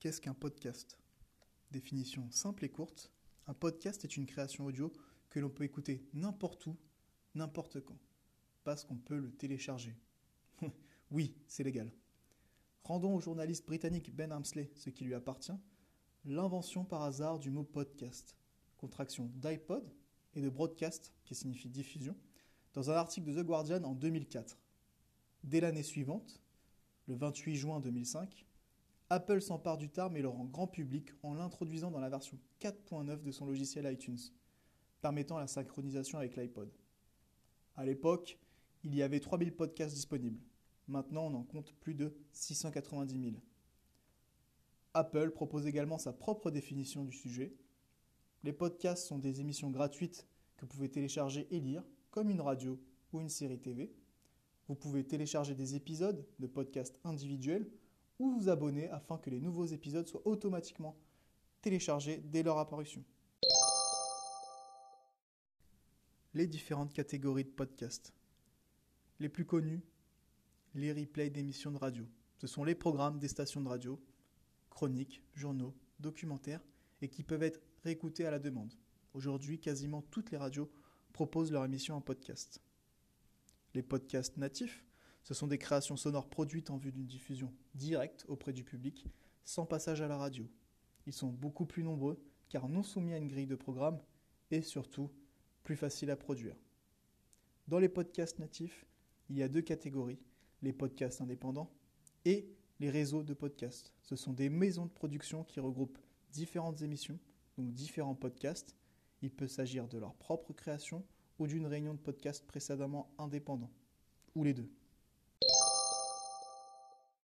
Qu'est-ce qu'un podcast? Définition simple et courte. Un podcast est une création audio que l'on peut écouter n'importe où, n'importe quand. Parce qu'on peut le télécharger. oui, c'est légal. Rendons au journaliste britannique Ben Hamsley ce qui lui appartient, l'invention par hasard du mot podcast, contraction d'iPod et de broadcast, qui signifie diffusion, dans un article de The Guardian en 2004. Dès l'année suivante, le 28 juin 2005, Apple s'empare du terme et le rend grand public en l'introduisant dans la version 4.9 de son logiciel iTunes, permettant la synchronisation avec l'iPod. À l'époque, il y avait 3000 podcasts disponibles. Maintenant, on en compte plus de 690 000. Apple propose également sa propre définition du sujet. Les podcasts sont des émissions gratuites que vous pouvez télécharger et lire, comme une radio ou une série TV. Vous pouvez télécharger des épisodes de podcasts individuels ou vous abonner afin que les nouveaux épisodes soient automatiquement téléchargés dès leur apparition. Les différentes catégories de podcasts. Les plus connus, les replays d'émissions de radio. Ce sont les programmes des stations de radio, chroniques, journaux, documentaires, et qui peuvent être réécoutés à la demande. Aujourd'hui, quasiment toutes les radios proposent leur émission en podcast. Les podcasts natifs, ce sont des créations sonores produites en vue d'une diffusion directe auprès du public, sans passage à la radio. Ils sont beaucoup plus nombreux car non soumis à une grille de programme et surtout plus faciles à produire. Dans les podcasts natifs, il y a deux catégories, les podcasts indépendants et les réseaux de podcasts. Ce sont des maisons de production qui regroupent différentes émissions, donc différents podcasts. Il peut s'agir de leur propre création ou d'une réunion de podcasts précédemment indépendants, ou les deux.